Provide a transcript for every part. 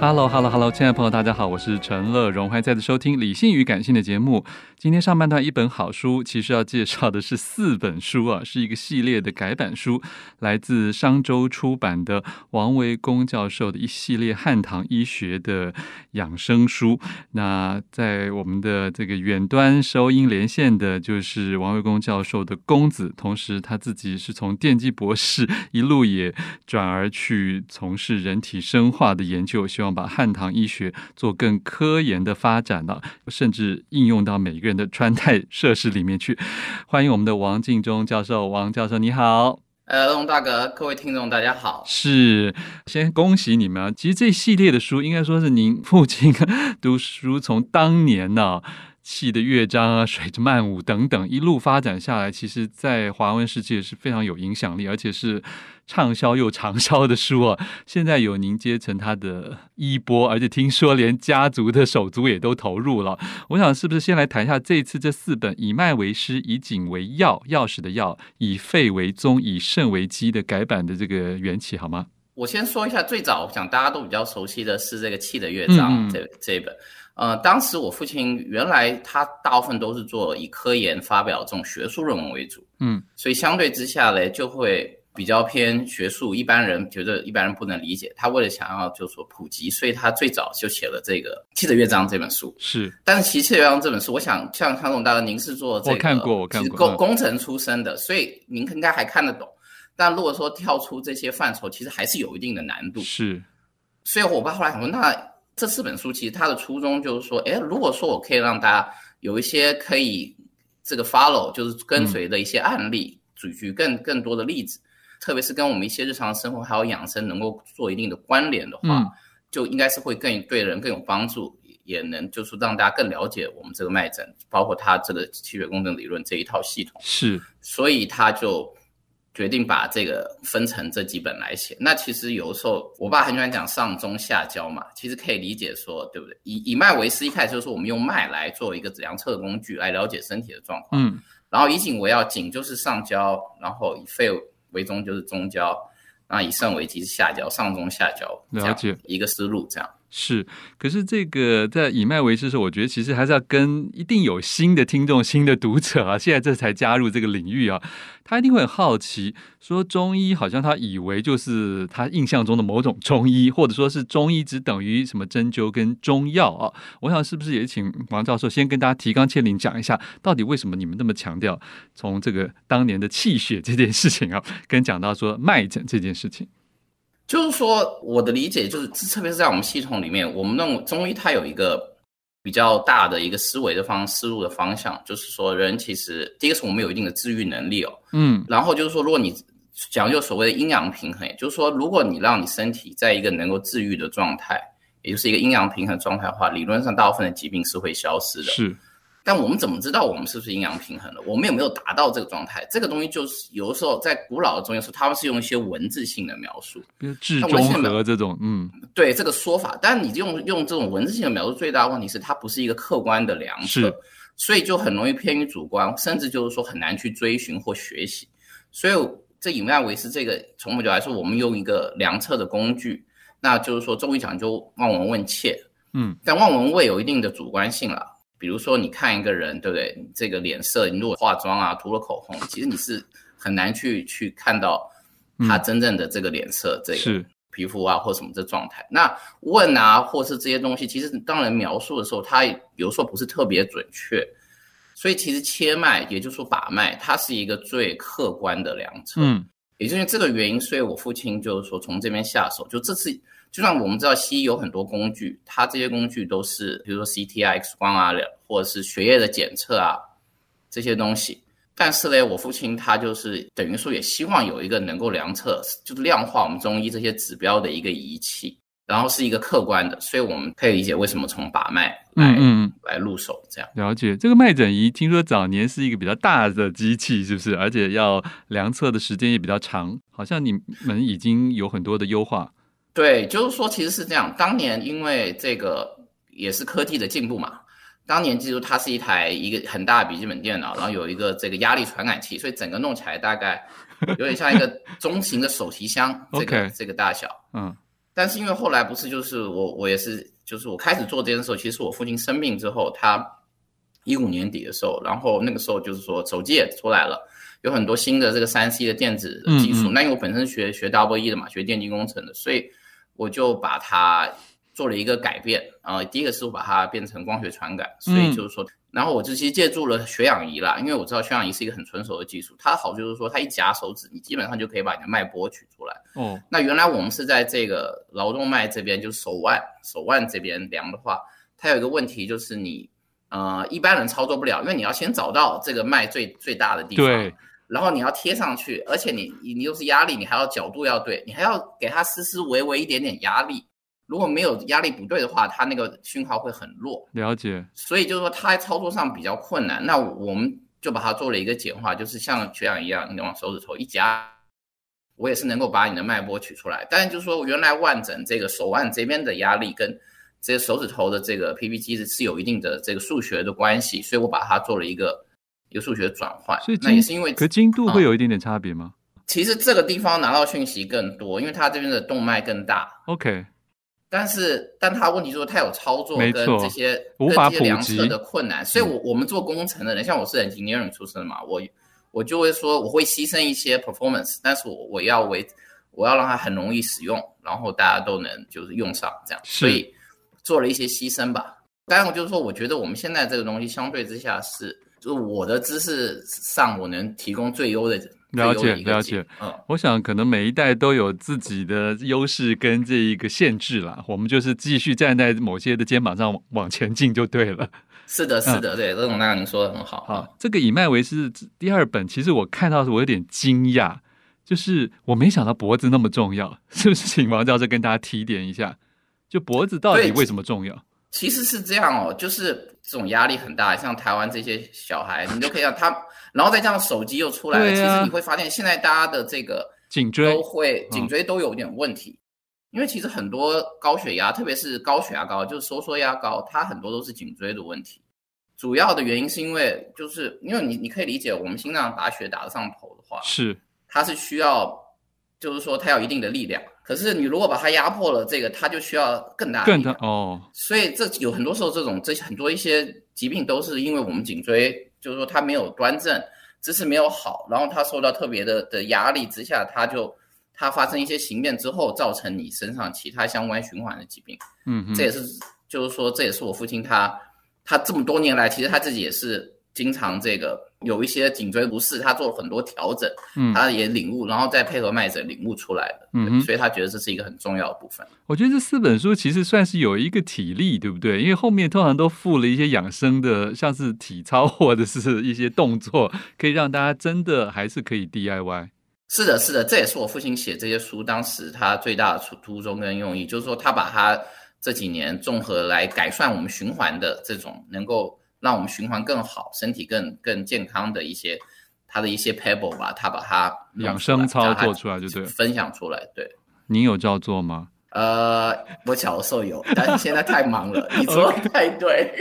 Hello，Hello，Hello，亲爱的朋友，大家好，我是陈乐荣，欢迎再次收听《理性与感性》的节目。今天上半段一本好书，其实要介绍的是四本书啊，是一个系列的改版书，来自商周出版的王维功教授的一系列汉唐医学的养生书。那在我们的这个远端收音连线的，就是王维功教授的公子，同时他自己是从电机博士 一路也转而去从事人体生化的研究，希望把汉唐医学做更科研的发展了，甚至应用到每一个人的穿戴设施里面去。欢迎我们的王敬忠教授，王教授你好。呃，龙大哥，各位听众大家好。是，先恭喜你们啊！其实这一系列的书，应该说是您父亲 读书从当年呢、啊。气的乐章啊，水之曼舞等等，一路发展下来，其实，在华文世界是非常有影响力，而且是畅销又长销的书啊。现在有您接成他的衣钵，而且听说连家族的手足也都投入了。我想，是不是先来谈一下这一次这四本以脉为师、以景为药、钥匙的药、以肺为宗、以肾为基的改版的这个缘起，好吗？我先说一下，最早我想大家都比较熟悉的是这个气的乐章，这、嗯、这一本。呃，当时我父亲原来他大部分都是做以科研发表这种学术论文为主，嗯，所以相对之下呢，就会比较偏学术，一般人觉得一般人不能理解。他为了想要就说普及，所以他最早就写了这个《气的乐章》这本书。是，但是《气的乐章》这本书，我想像康总大哥，您是做这个，我看过，我看过，工工程出身的，所以您应该还看得懂。但如果说跳出这些范畴，其实还是有一定的难度。是，所以我爸后来想说，那。这四本书其实它的初衷就是说，哎，如果说我可以让大家有一些可以这个 follow，就是跟随的一些案例，举举更更多的例子，特别是跟我们一些日常生活还有养生能够做一定的关联的话，就应该是会更对人更有帮助，也能就是让大家更了解我们这个脉诊，包括它这个气血共振理论这一套系统。是，所以他就。决定把这个分成这几本来写。那其实有的时候，我爸很喜欢讲上中下焦嘛，其实可以理解说，对不对？以以脉为师，一开始就是我们用脉来做一个量测的工具，来了解身体的状况。嗯。然后以颈为要，颈就是上焦，然后以肺为中就是中焦，然后以肾为基是下焦，上中下焦。了解。一个思路这样。是，可是这个在以脉为师的时候，我觉得其实还是要跟一定有新的听众、新的读者啊，现在这才加入这个领域啊，他一定会很好奇，说中医好像他以为就是他印象中的某种中医，或者说是中医只等于什么针灸跟中药啊。我想是不是也请王教授先跟大家提纲挈领讲一下，到底为什么你们那么强调从这个当年的气血这件事情啊，跟讲到说脉诊这件事情。就是说，我的理解就是，特别是在我们系统里面，我们认为中医它有一个比较大的一个思维的方思路的方向，就是说，人其实第一个是我们有一定的治愈能力哦，嗯，然后就是说，如果你讲究所谓的阴阳平衡，也就是说，如果你让你身体在一个能够治愈的状态，也就是一个阴阳平衡状态的话，理论上大部分的疾病是会消失的。是。但我们怎么知道我们是不是阴阳平衡了？我们有没有达到这个状态？这个东西就是有的时候在古老的中医说，他们是用一些文字性的描述，比如治中和这种，嗯，对这个说法。但你用用这种文字性的描述，最大的问题是它不是一个客观的量测，所以就很容易偏于主观，甚至就是说很难去追寻或学习。所以这以麦维斯这个从某角度来说，我们用一个量测的工具，那就是说中医讲究望闻问切，嗯，但望闻问有一定的主观性了。比如说你看一个人，对不对？这个脸色，你如果化妆啊，涂了口红，其实你是很难去去看到他真正的这个脸色，这个皮肤啊或什么这状态。那问啊，或是这些东西，其实当人描述的时候，他有时候不是特别准确。所以其实切脉，也就是说把脉，它是一个最客观的量测。嗯，也就是这个原因，所以我父亲就是说从这边下手。就这次，就算我们知道西医有很多工具，它这些工具都是，比如说 CT 啊、X 光啊，或者是血液的检测啊这些东西。但是呢，我父亲他就是等于说也希望有一个能够量测，就是量化我们中医这些指标的一个仪器。然后是一个客观的，所以我们可以理解为什么从把脉来嗯，嗯来入手这样。了解这个脉诊仪，听说早年是一个比较大的机器，是不是？而且要量测的时间也比较长，好像你们已经有很多的优化。对，就是说其实是这样。当年因为这个也是科技的进步嘛，当年记住它是一台一个很大的笔记本电脑，然后有一个这个压力传感器，所以整个弄起来大概有点像一个 中型的手提箱，这个这个大小，嗯。但是因为后来不是，就是我我也是，就是我开始做这件事，其实我父亲生病之后，他一五年底的时候，然后那个时候就是说手机也出来了，有很多新的这个三 C 的电子技术。嗯嗯，那因为我本身学学 double E 的嘛，学电机工程的，所以我就把它做了一个改变。然后第一个是我把它变成光学传感，所以就是说。嗯然后我就其实借助了血氧仪啦，因为我知道血氧仪是一个很纯熟的技术。它好就是说，它一夹手指，你基本上就可以把你的脉搏取出来。哦，那原来我们是在这个劳动脉这边，就是手腕手腕这边量的话，它有一个问题就是你呃一般人操作不了，因为你要先找到这个脉最最大的地方，对，然后你要贴上去，而且你你又是压力，你还要角度要对，你还要给它丝丝微微一点点压力。如果没有压力不对的话，它那个讯号会很弱。了解。所以就是说，它在操作上比较困难。那我们就把它做了一个简化，就是像缺氧一样，你往手指头一夹，我也是能够把你的脉波取出来。但是就是说，原来腕诊这个手腕这边的压力跟这个手指头的这个 PP 机是有一定的这个数学的关系，所以我把它做了一个一个数学转换。所以那也是因为，可精度会有一点点差别吗？嗯，其实这个地方拿到讯息更多，因为它这边的动脉更大。OK。但是，但他问题就是他有操作跟这些无法普及跟这些量测的困难，所以我我们做工程的人，像我是 engineering 出身的嘛，我我就会说我会牺牲一些 performance，但是我我要为我要让它很容易使用，然后大家都能就是用上这样，所以做了一些牺牲吧。当然，我就是说，我觉得我们现在这个东西相对之下是，就我的知识上我能提供最优的。了解了解，嗯，我想可能每一代都有自己的优势跟这一个限制啦。我们就是继续站在某些的肩膀上往前进就对了。是的，是的，对，这种那您说的很好。好，这个以脉为师第二本，其实我看到是我有点惊讶，就是我没想到脖子那么重要，是不是？请王教授跟大家提点一下，就脖子到底为什么重要？其实是这样哦，就是这种压力很大，像台湾这些小孩，你都可以让他。然后再加上手机又出来了，啊、其实你会发现现在大家的这个颈椎都会颈椎都有点问题，嗯、因为其实很多高血压，特别是高血压高，就是收缩压高，它很多都是颈椎的问题。主要的原因是因为就是因为你你可以理解，我们心脏打血打得上头的话，是它是需要，就是说它有一定的力量。可是你如果把它压迫了，这个它就需要更大更大哦。所以这有很多时候这种这些很多一些疾病都是因为我们颈椎。就是说它没有端正，姿势没有好，然后它受到特别的的压力之下，它就它发生一些形变之后，造成你身上其他相关循环的疾病。嗯哼，这也是就是说，这也是我父亲他他这么多年来，其实他自己也是。经常这个有一些颈椎不适，他做了很多调整，嗯，他也领悟，然后再配合脉诊领悟出来的，嗯，所以他觉得这是一个很重要的部分。我觉得这四本书其实算是有一个体力，对不对？因为后面通常都附了一些养生的，像是体操或者是一些动作，可以让大家真的还是可以 DIY。是的，是的，这也是我父亲写这些书当时他最大的初初衷跟用意，就是说他把他这几年综合来改善我们循环的这种能够。让我们循环更好，身体更更健康的一些，他的一些 pebble 吧，他把它养生操作出来就对，分享出来。对，您有照做吗？呃，我小的时候有，但是现在太忙了。你说的太对，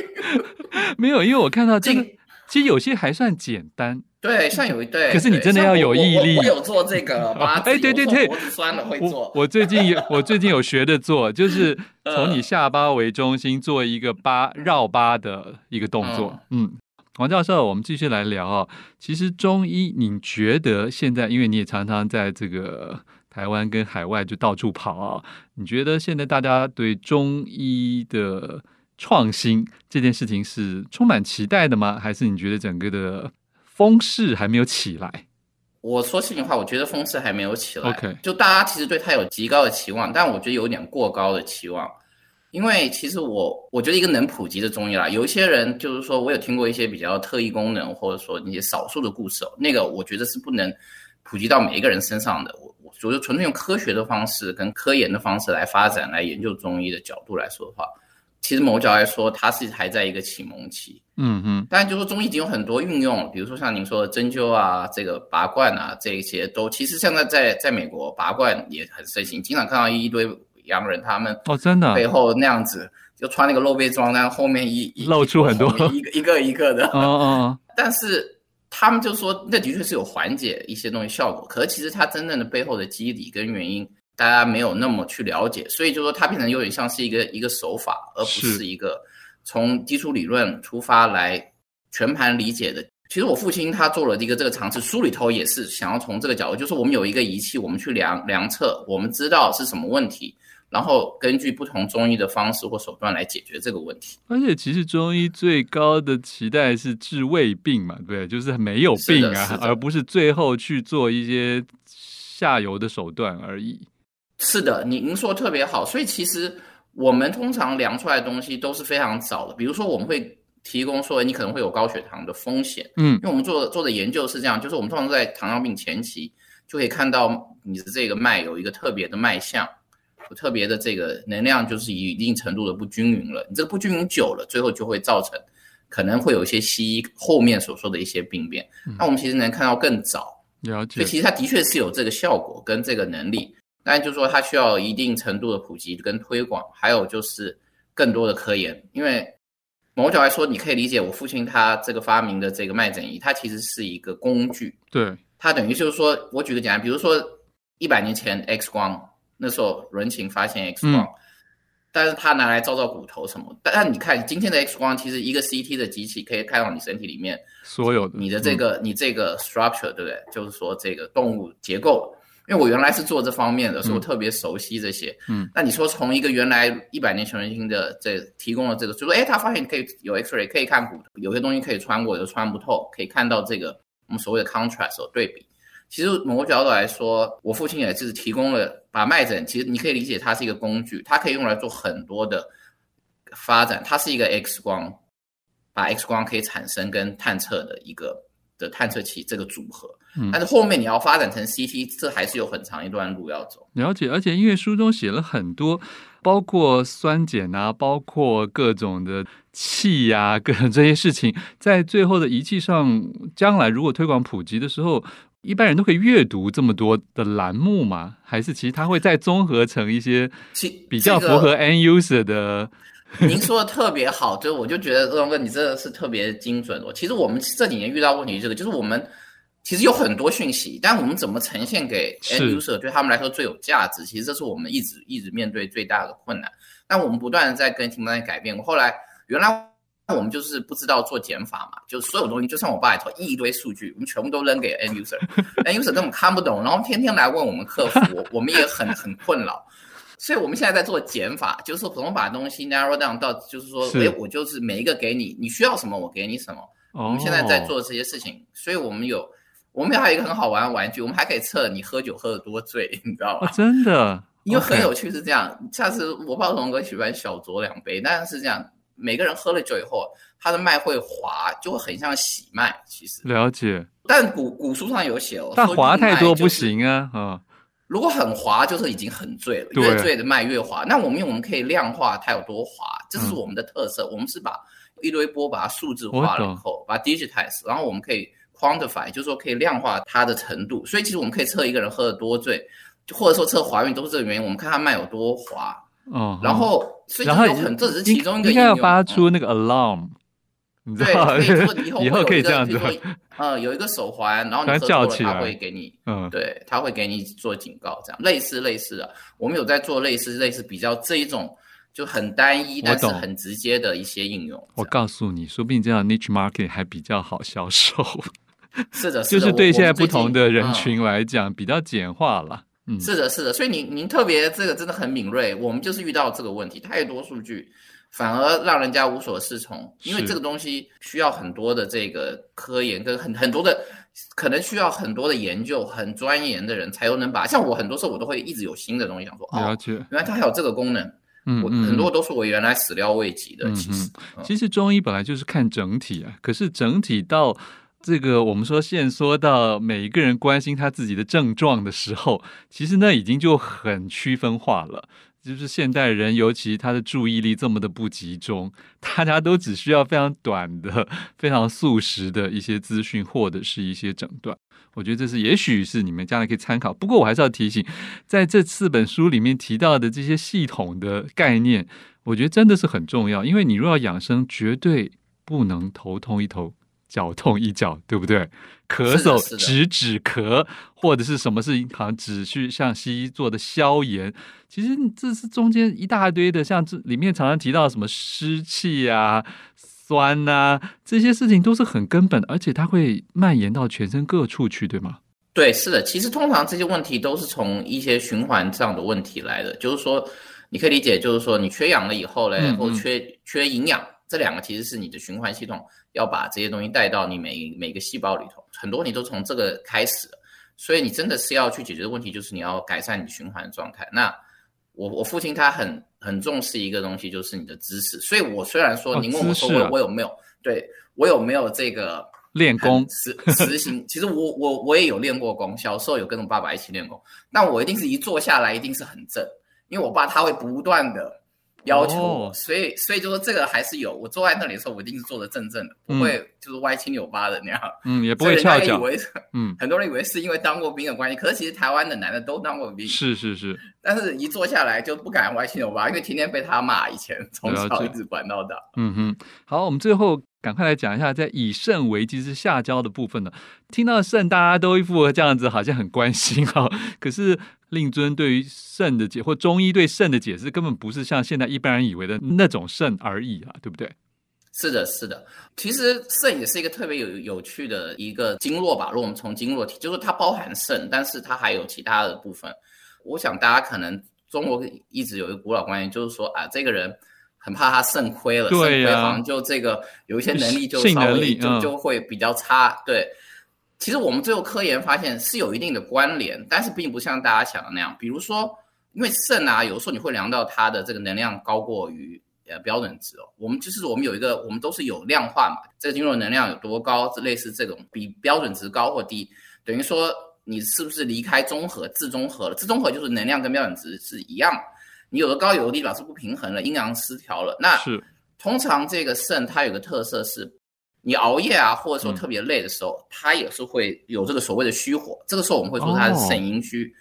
没有，因为我看到这个其实有些还算简单。对，算有一对，可是你真的要有毅力。有做这个八字，哎，对对对，脖子酸了会做。我，我最近有，我最近有学着做，就是从你下巴为中心做一个八绕八的一个动作。嗯，嗯，王教授，我们继续来聊啊。其实中医，你觉得现在，因为你也常常在这个台湾跟海外就到处跑啊，你觉得现在大家对中医的创新这件事情是充满期待的吗？还是你觉得整个的？风势还没有起来。我说心里话，我觉得风势还没有起来。OK，就大家其实对它有极高的期望，但我觉得有点过高的期望。因为其实我我觉得一个能普及的中医啦，有一些人就是说我有听过一些比较特异功能，或者说那些少数的故事哦，那个我觉得是不能普及到每一个人身上的。我我觉得纯粹用科学的方式跟科研的方式来发展来研究中医的角度来说的话。其实某角来说，它是还在一个启蒙期。嗯嗯，当然就是说中医已经有很多运用，比如说像您说的针灸啊，这个拔罐啊，这一些都其实现在在在美国拔罐也很盛行，经常看到一堆洋人他们哦真的背后那样子就穿那个露背装，然后后面一露出很多一个一个一个的。哦哦，但是他们就说那的确是有缓解一些东西效果，可是其实它真正的背后的机理跟原因。大家没有那么去了解，所以就说它变成有点像是一个一个手法，而不是一个从基础理论出发来全盘理解的。其实我父亲他做了一个这个尝试，书里头也是想要从这个角度，就是我们有一个仪器，我们去量量测，我们知道是什么问题，然后根据不同中医的方式或手段来解决这个问题。而且其实中医最高的期待是治未病嘛，对，就是没有病啊，而不是最后去做一些下游的手段而已。是的，您您说特别好，所以其实我们通常量出来的东西都是非常早的。比如说，我们会提供说你可能会有高血糖的风险，嗯，因为我们做做的研究是这样，就是我们通常在糖尿病前期就可以看到你的这个脉有一个特别的脉象，有特别的这个能量就是一定程度的不均匀了。你这个不均匀久了，最后就会造成可能会有一些西医后面所说的一些病变。嗯，那我们其实能看到更早，了解，所以其实它的确是有这个效果跟这个能力。但就是说，它需要一定程度的普及跟推广，还有就是更多的科研。因为某角来说，你可以理解我父亲他这个发明的这个脉诊仪，它其实是一个工具。对，它等于就是说，我举个简单，比如说一百年前 X 光，那时候伦琴发现 X 光，嗯、但是它拿来照照骨头什么。但但你看今天的 X 光，其实一个 CT 的机器可以看到你身体里面所有的你的这个、嗯、你这个 structure，对不对？就是说这个动物结构。因为我原来是做这方面的，所以我特别熟悉这些。嗯，那你说从一个原来一百年前人心的这提供了这个，就说哎，他发现可以有 X-ray，可以看骨头，有些东西可以穿过，有穿不透，可以看到这个我们所谓的 contrast 对比。其实某个角度来说，我父亲也是提供了把脉诊，其实你可以理解它是一个工具，它可以用来做很多的发展。它是一个 X 光，把 X 光可以产生跟探测的一个的探测器这个组合。但是后面你要发展成 CT，这还是有很长一段路要走。了解，而且因为书中写了很多，包括酸碱啊，包括各种的气呀、啊，各种这些事情，在最后的仪器上，将来如果推广普及的时候，一般人都可以阅读这么多的栏目吗？还是其实它会再综合成一些比较符合 end user 的？您说的特别好，就我就觉得荣哥你真的是特别精准哦。其实我们这几年遇到问题，这个就是我们。其实有很多讯息，但我们怎么呈现给 end user 对他们来说最有价值？其实这是我们一直一直面对最大的困难。但我们不断的在跟 team 在改变。后来原来我们就是不知道做减法嘛，就是所有东西，就像我爸也说一堆数据，我们全部都扔给 end user，end user 根本看不懂，然后天天来问我们客服，我 我们也很很困扰。所以我们现在在做减法，就是说怎么把东西 narrow down 到，就是说，哎，我就是每一个给你，你需要什么我给你什么。我们现在在做这些事情，所以我们有。我们还有一个很好玩的玩具，我们还可以测你喝酒喝的多醉，你知道吗？哦、真的，因为很有趣是这样。Okay. 下次我不知道同哥喜欢小酌两杯，但是是这样，每个人喝了酒以后，他的脉会滑，就会很像喜脉。其实了解，但古古书上有写哦，但滑太多不行啊。啊，如果很滑，就是已经很醉了，越醉的脉越滑。那我们我们可以量化它有多滑，这是我们的特色。嗯、我们是把一堆波把它数字化了以后，把它 digitize，然后我们可以。Quantify 就是说可以量化它的程度，所以其实我们可以测一个人喝得多醉，就或者说测滑运都是这个原因。我们看他脉有多滑，嗯，然后所以就有很这只是其中一个应该要发出那个 alarm，、嗯、你知道对，以后以后可以这样子。呃，有一个手环，然后你喝多了，他会给你，嗯，对，他会给你做警告，这样类似类似的，我们有在做类似类似比较这一种就很单一，但是很直接的一些应用。我告诉你，说不定这样 niche market 还比较好销售。是的，就是对现在不同的人群来讲比较简化了。嗯，是的，是的，所以您您特别这个真的很敏锐，我们就是遇到这个问题，太多数据。反而让人家无所适从，因为这个东西需要很多的这个科研跟很很多的，可能需要很多的研究，很钻研的人才有能把。像我很多时候我都会一直有新的东西想说，了解，哦，原来它还有这个功能。嗯，我很多都是我原来始料未及的。嗯、其实，嗯、其实中医本来就是看整体啊，可是整体到这个我们说限缩到每一个人关心他自己的症状的时候，其实那已经就很区分化了。就是现代人，尤其他的注意力这么的不集中，大家都只需要非常短的、非常速食的一些资讯或者是一些诊断。我觉得这是也许是你们将来可以参考。不过我还是要提醒，在这四本书里面提到的这些系统的概念，我觉得真的是很重要。因为你若要养生，绝对不能头痛医头。脚痛一脚，对不对？咳嗽止止咳，或者是什么是好像只需像西医做的消炎，其实这是中间一大堆的，像这里面常常提到什么湿气啊、酸啊，这些事情都是很根本，而且它会蔓延到全身各处去，对吗？对，是的。其实通常这些问题都是从一些循环上的问题来的，就是说你可以理解，就是说你缺氧了以后嘞，或缺、缺营养。这两个其实是你的循环系统要把这些东西带到你每每个细胞里头，很多你都从这个开始，所以你真的是要去解决的问题，就是你要改善你循环的状态。那我我父亲他很很重视一个东西，就是你的知识。所以我虽然说您问我说我我有没有对我有没有这个练功实实行，其实我我我也有练过功，小时候有跟我爸爸一起练功，但我一定是一坐下来一定是很正，因为我爸他会不断的。要求，oh. 所以所以就说这个还是有。我坐在那里的时候，我一定是坐的正正的，不会就是歪七扭八的那样。嗯，也不会翘脚。嗯，很多人以为是因为当过兵的关系，可是其实台湾的男的都当过兵。是是是。但是一坐下来就不敢歪七扭八，因为天天被他骂。以前从小一直管到大。嗯哼。好，我们最后赶快来讲一下，在以肾为基之下焦的部分呢。听到肾，大家都一副这样子，好像很关心哈、哦。可是。令尊对于肾的解，或中医对肾的解释，根本不是像现在一般人以为的那种肾而已啊，对不对？是的，是的。其实肾也是一个特别有有趣的一个经络吧。如果我们从经络体，就是它包含肾，但是它还有其他的部分。我想大家可能中国一直有一个古老观念，就是说啊，这个人很怕他肾亏了，对呀、啊，肾亏好像就这个有一些能力就稍微就、嗯、就会比较差，对。其实我们最后科研发现是有一定的关联，但是并不像大家想的那样。比如说，因为肾啊，有时候你会量到它的这个能量高过于呃标准值哦。我们就是我们有一个，我们都是有量化嘛，这个经络能量有多高，类似这种比标准值高或低，等于说你是不是离开中和、自中和了？自中和就是能量跟标准值是一样，你有的高有的低，表示不平衡了，阴阳失调了。那是通常这个肾它有个特色是。你熬夜啊，或者说特别累的时候，嗯、它也是会有这个所谓的虚火。这个时候我们会说它是肾阴虚。哦、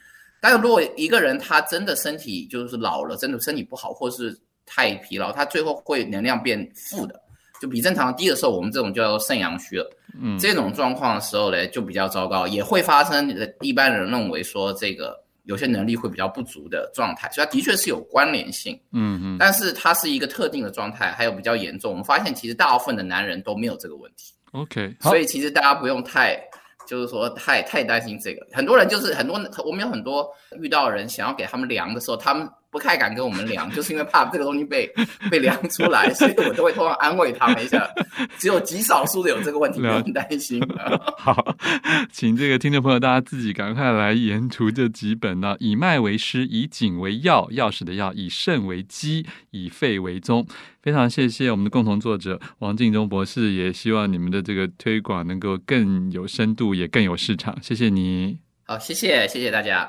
但是如果一个人他真的身体就是老了，真的身体不好，或是太疲劳，他最后会能量变负的，就比正常低的时候，我们这种叫做肾阳虚了。嗯，这种状况的时候呢，就比较糟糕，也会发生。一般人认为说这个。有些能力会比较不足的状态，所以它的确是有关联性，嗯嗯，但是它是一个特定的状态，还有比较严重。我们发现其实大部分的男人都没有这个问题，OK，所以其实大家不用太，就是说太太担心这个。很多人就是很多，我们有很多遇到人想要给他们量的时候，他们。不太敢跟我们量，就是因为怕这个东西被被量出来，所以我都会通常安慰他们一下。只有极少数的有这个问题，不用担心。好，请这个听众朋友大家自己赶快来研读这几本呢，以脉为师，以景为药，钥匙的钥，以肾为基，以肺为宗。非常谢谢我们的共同作者王敬忠博士，也希望你们的这个推广能够更有深度，也更有市场。谢谢你。好，谢谢，谢谢大家。